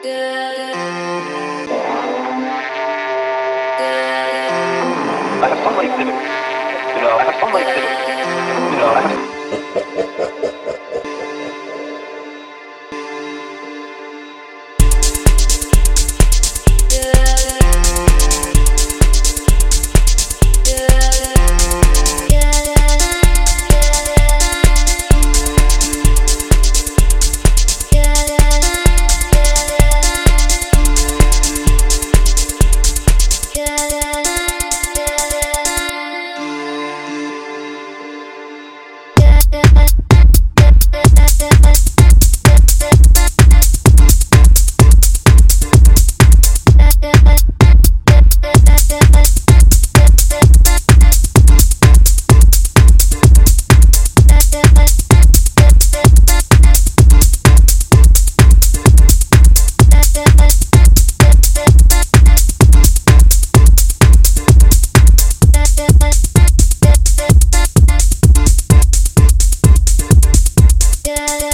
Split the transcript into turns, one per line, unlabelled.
I have some like limit. You know, I have some like limit. You know, I have. Yeah.